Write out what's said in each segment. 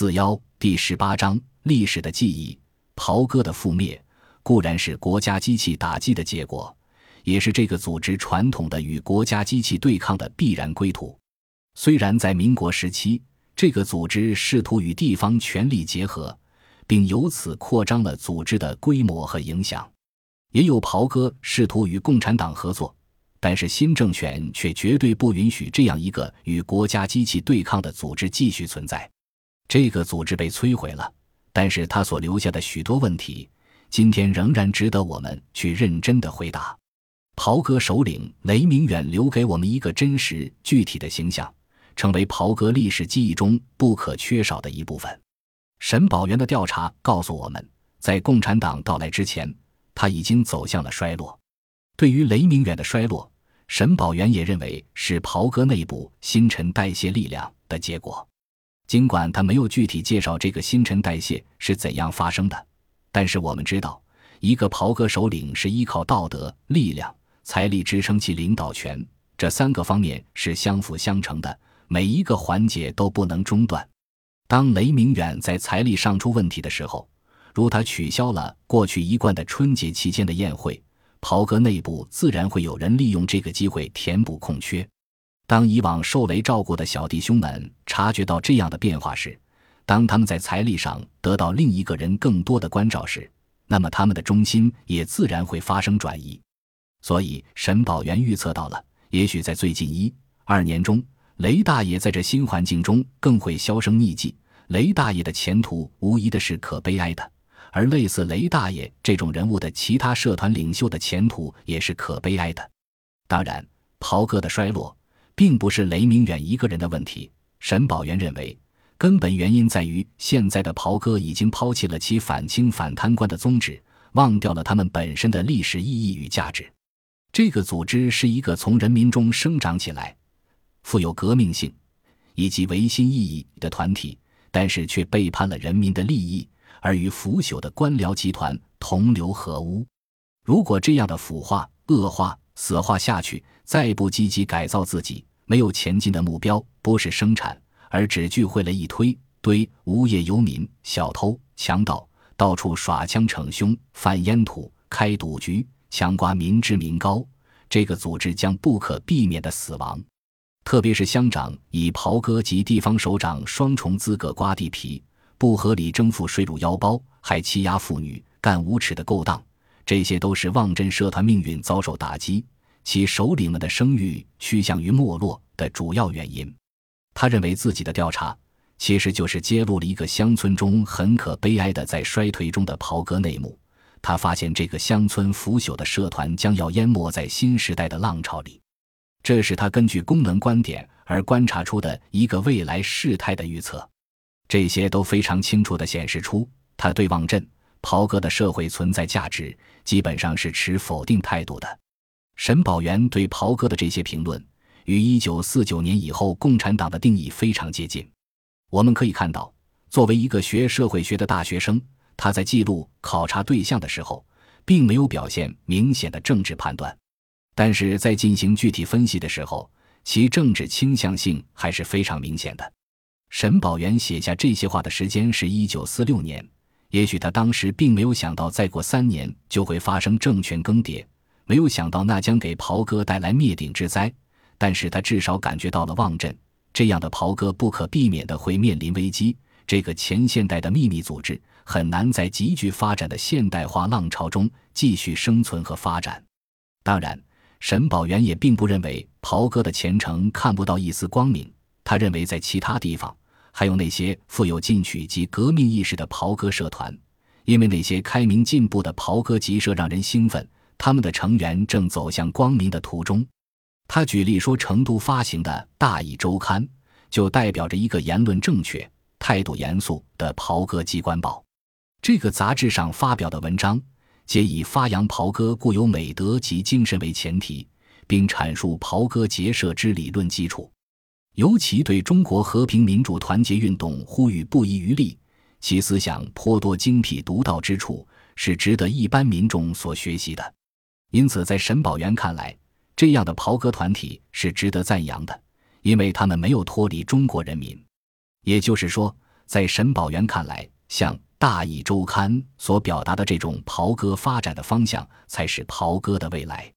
四幺第十八章历史的记忆。袍哥的覆灭固然是国家机器打击的结果，也是这个组织传统的与国家机器对抗的必然归途。虽然在民国时期，这个组织试图与地方权力结合，并由此扩张了组织的规模和影响，也有袍哥试图与共产党合作。但是新政权却绝对不允许这样一个与国家机器对抗的组织继续存在。这个组织被摧毁了，但是他所留下的许多问题，今天仍然值得我们去认真的回答。袍哥首领雷明远留给我们一个真实具体的形象，成为袍哥历史记忆中不可缺少的一部分。沈宝元的调查告诉我们，在共产党到来之前，他已经走向了衰落。对于雷明远的衰落，沈宝元也认为是袍哥内部新陈代谢力量的结果。尽管他没有具体介绍这个新陈代谢是怎样发生的，但是我们知道，一个袍哥首领是依靠道德、力量、财力支撑其领导权，这三个方面是相辅相成的，每一个环节都不能中断。当雷明远在财力上出问题的时候，如他取消了过去一贯的春节期间的宴会。袍哥内部自然会有人利用这个机会填补空缺。当以往受雷照顾的小弟兄们察觉到这样的变化时，当他们在财力上得到另一个人更多的关照时，那么他们的中心也自然会发生转移。所以，沈宝元预测到了，也许在最近一二年中，雷大爷在这新环境中更会销声匿迹。雷大爷的前途无疑的是可悲哀的。而类似雷大爷这种人物的其他社团领袖的前途也是可悲哀的。当然，袍哥的衰落并不是雷明远一个人的问题。沈宝元认为，根本原因在于现在的袍哥已经抛弃了其反清反贪官的宗旨，忘掉了他们本身的历史意义与价值。这个组织是一个从人民中生长起来、富有革命性以及维新意义的团体，但是却背叛了人民的利益。而与腐朽的官僚集团同流合污，如果这样的腐化、恶化、死化下去，再不积极改造自己，没有前进的目标，不是生产，而只聚会了一堆堆无业游民、小偷、强盗，到处耍枪逞凶、贩烟土、开赌局、强刮民脂民膏，这个组织将不可避免的死亡。特别是乡长以袍哥及地方首长双重资格刮地皮。不合理征付税入腰包，还欺压妇女，干无耻的勾当，这些都是望真社团命运遭受打击，其首领们的声誉趋向于没落的主要原因。他认为自己的调查其实就是揭露了一个乡村中很可悲哀的在衰退中的袍哥内幕。他发现这个乡村腐朽的社团将要淹没在新时代的浪潮里，这是他根据功能观点而观察出的一个未来事态的预测。这些都非常清楚地显示出，他对望镇袍哥的社会存在价值基本上是持否定态度的。沈宝元对袍哥的这些评论，与一九四九年以后共产党的定义非常接近。我们可以看到，作为一个学社会学的大学生，他在记录考察对象的时候，并没有表现明显的政治判断，但是在进行具体分析的时候，其政治倾向性还是非常明显的。沈宝元写下这些话的时间是一九四六年，也许他当时并没有想到再过三年就会发生政权更迭，没有想到那将给袍哥带来灭顶之灾，但是他至少感觉到了望镇这样的袍哥不可避免的会面临危机，这个前现代的秘密组织很难在急剧发展的现代化浪潮中继续生存和发展。当然，沈宝元也并不认为袍哥的前程看不到一丝光明，他认为在其他地方。还有那些富有进取及革命意识的袍哥社团，因为那些开明进步的袍哥集社让人兴奋，他们的成员正走向光明的途中。他举例说，成都发行的《大义周刊》就代表着一个言论正确、态度严肃的袍哥机关报。这个杂志上发表的文章，皆以发扬袍哥固有美德及精神为前提，并阐述袍哥结社之理论基础。尤其对中国和平民主团结运动呼吁不遗余力，其思想颇多精辟独到之处，是值得一般民众所学习的。因此，在沈宝元看来，这样的袍哥团体是值得赞扬的，因为他们没有脱离中国人民。也就是说，在沈宝元看来，像《大义周刊》所表达的这种袍哥发展的方向，才是袍哥的未来。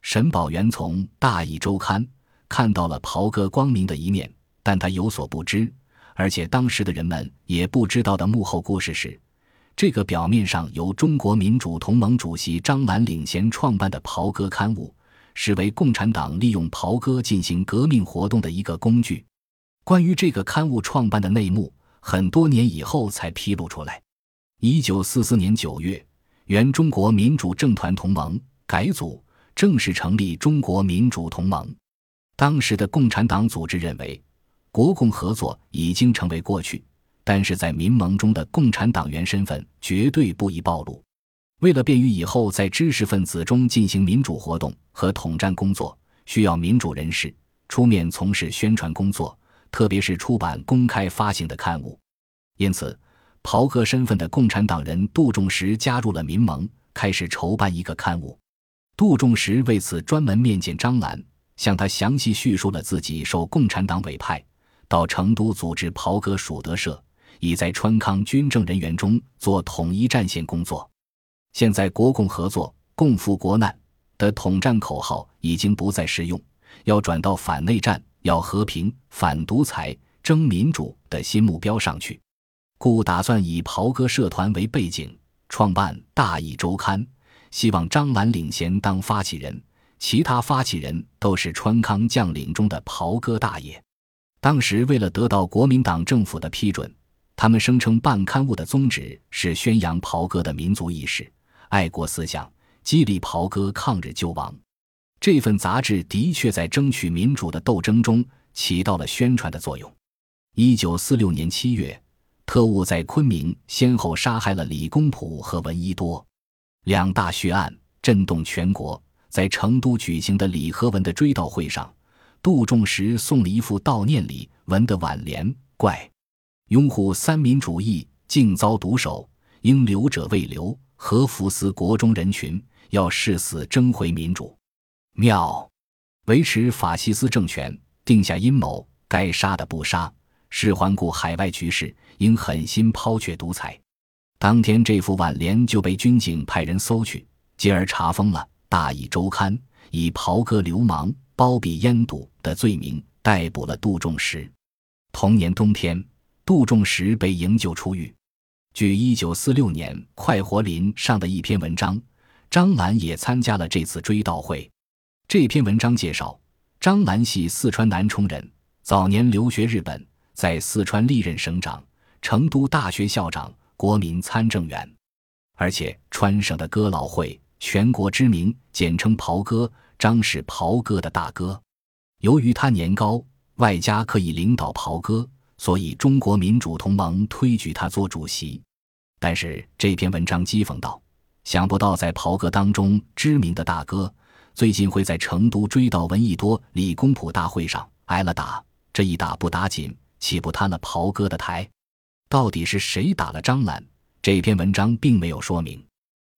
沈宝元从《大义周刊》看到了袍哥光明的一面，但他有所不知，而且当时的人们也不知道的幕后故事是，这个表面上由中国民主同盟主席张澜领衔创办的袍哥刊物，是为共产党利用袍哥进行革命活动的一个工具。关于这个刊物创办的内幕。很多年以后才披露出来。一九四四年九月，原中国民主政团同盟改组，正式成立中国民主同盟。当时的共产党组织认为，国共合作已经成为过去，但是在民盟中的共产党员身份绝对不宜暴露。为了便于以后在知识分子中进行民主活动和统战工作，需要民主人士出面从事宣传工作。特别是出版公开发行的刊物，因此，袍哥身份的共产党人杜仲实加入了民盟，开始筹办一个刊物。杜仲实为此专门面见张澜，向他详细叙述了自己受共产党委派到成都组织袍哥蜀德社，已在川康军政人员中做统一战线工作。现在国共合作、共赴国难的统战口号已经不再适用，要转到反内战。要和平、反独裁、争民主的新目标上去，故打算以袍哥社团为背景创办《大义周刊》，希望张澜领衔当发起人，其他发起人都是川康将领中的袍哥大爷。当时为了得到国民党政府的批准，他们声称办刊物的宗旨是宣扬袍哥的民族意识、爱国思想，激励袍哥抗日救亡。这份杂志的确在争取民主的斗争中起到了宣传的作用。一九四六年七月，特务在昆明先后杀害了李公朴和闻一多，两大血案震动全国。在成都举行的李和文的追悼会上，杜仲实送了一副悼念礼文的挽联：“怪，拥护三民主义竟遭毒手，应留者未留，何福思国中人群，要誓死争回民主。”妙，维持法西斯政权，定下阴谋，该杀的不杀，是环顾海外局势，应狠心抛却独裁。当天，这副挽联就被军警派人搜去，继而查封了《大义周刊》，以袍哥流氓、包庇烟赌的罪名逮捕了杜仲实。同年冬天，杜仲实被营救出狱。据一九四六年《快活林》上的一篇文章，张澜也参加了这次追悼会。这篇文章介绍，张澜系四川南充人，早年留学日本，在四川历任省长、成都大学校长、国民参政员，而且川省的哥老会全国知名，简称袍哥。张是袍哥的大哥。由于他年高，外加可以领导袍哥，所以中国民主同盟推举他做主席。但是这篇文章讥讽道：想不到在袍哥当中知名的大哥。最近会在成都追悼闻一多、李公朴大会上挨了打，这一打不打紧，岂不摊了袍哥的台？到底是谁打了张澜？这篇文章并没有说明。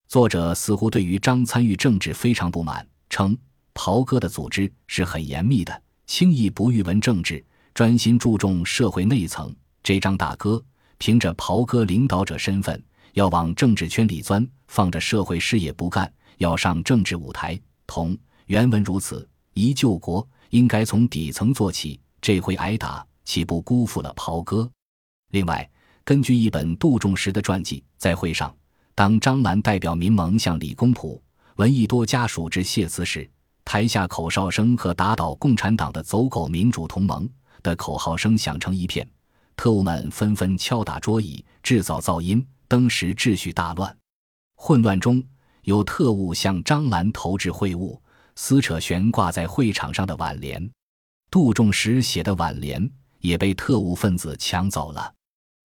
作者似乎对于张参与政治非常不满，称袍哥的组织是很严密的，轻易不欲闻政治，专心注重社会内层。这张大哥凭着袍哥领导者身份，要往政治圈里钻，放着社会事业不干，要上政治舞台。同原文如此，一救国应该从底层做起。这回挨打，岂不辜负了袍哥？另外，根据一本杜仲实的传记，在会上，当张澜代表民盟向李公朴、闻一多家属致谢词时，台下口哨声和打倒共产党的走狗民主同盟的口号声响成一片，特务们纷纷敲打桌椅，制造噪音，当时秩序大乱。混乱中。有特务向张澜投掷秽物，撕扯悬挂在会场上的挽联。杜仲实写的挽联也被特务分子抢走了。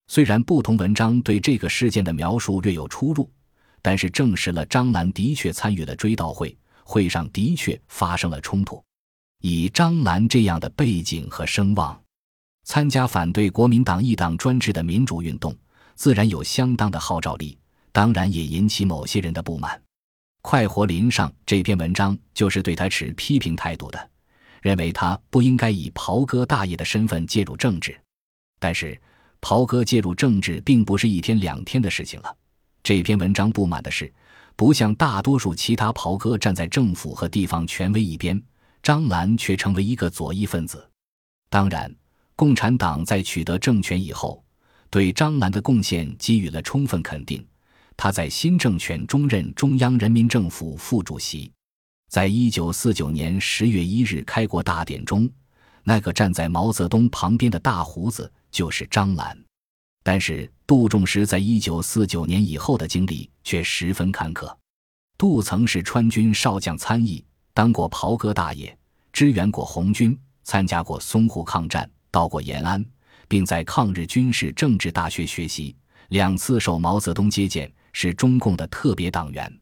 虽然不同文章对这个事件的描述略有出入，但是证实了张澜的确参与了追悼会，会上的确发生了冲突。以张澜这样的背景和声望，参加反对国民党一党专制的民主运动，自然有相当的号召力，当然也引起某些人的不满。快活林上这篇文章就是对他持批评态度的，认为他不应该以袍哥大爷的身份介入政治。但是，袍哥介入政治并不是一天两天的事情了。这篇文章不满的是，不像大多数其他袍哥站在政府和地方权威一边，张澜却成为一个左翼分子。当然，共产党在取得政权以后，对张澜的贡献给予了充分肯定。他在新政权中任中央人民政府副主席。在一九四九年十月一日开国大典中，那个站在毛泽东旁边的大胡子就是张澜。但是杜仲实在一九四九年以后的经历却十分坎坷。杜曾是川军少将参议，当过袍哥大爷，支援过红军，参加过淞沪抗战，到过延安，并在抗日军事政治大学学习，两次受毛泽东接见。是中共的特别党员。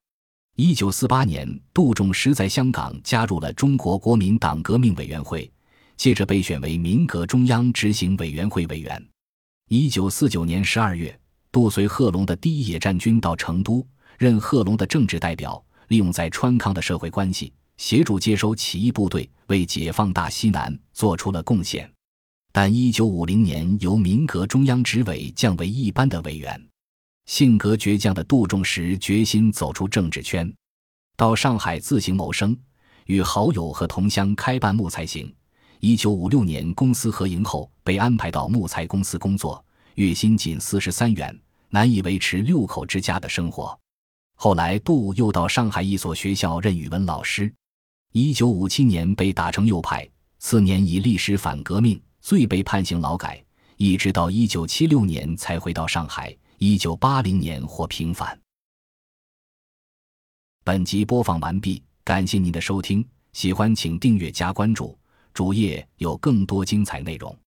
一九四八年，杜仲实在香港加入了中国国民党革命委员会，接着被选为民革中央执行委员会委员。一九四九年十二月，杜随贺龙的第一野战军到成都，任贺龙的政治代表，利用在川康的社会关系，协助接收起义部队，为解放大西南做出了贡献。但一九五零年，由民革中央执委降为一般的委员。性格倔强的杜仲实决心走出政治圈，到上海自行谋生，与好友和同乡开办木材行。一九五六年公司合营后，被安排到木材公司工作，月薪仅四十三元，难以维持六口之家的生活。后来，杜又到上海一所学校任语文老师。一九五七年被打成右派，次年以历史反革命罪被判刑劳改，一直到一九七六年才回到上海。一九八零年获平反。本集播放完毕，感谢您的收听，喜欢请订阅加关注，主页有更多精彩内容。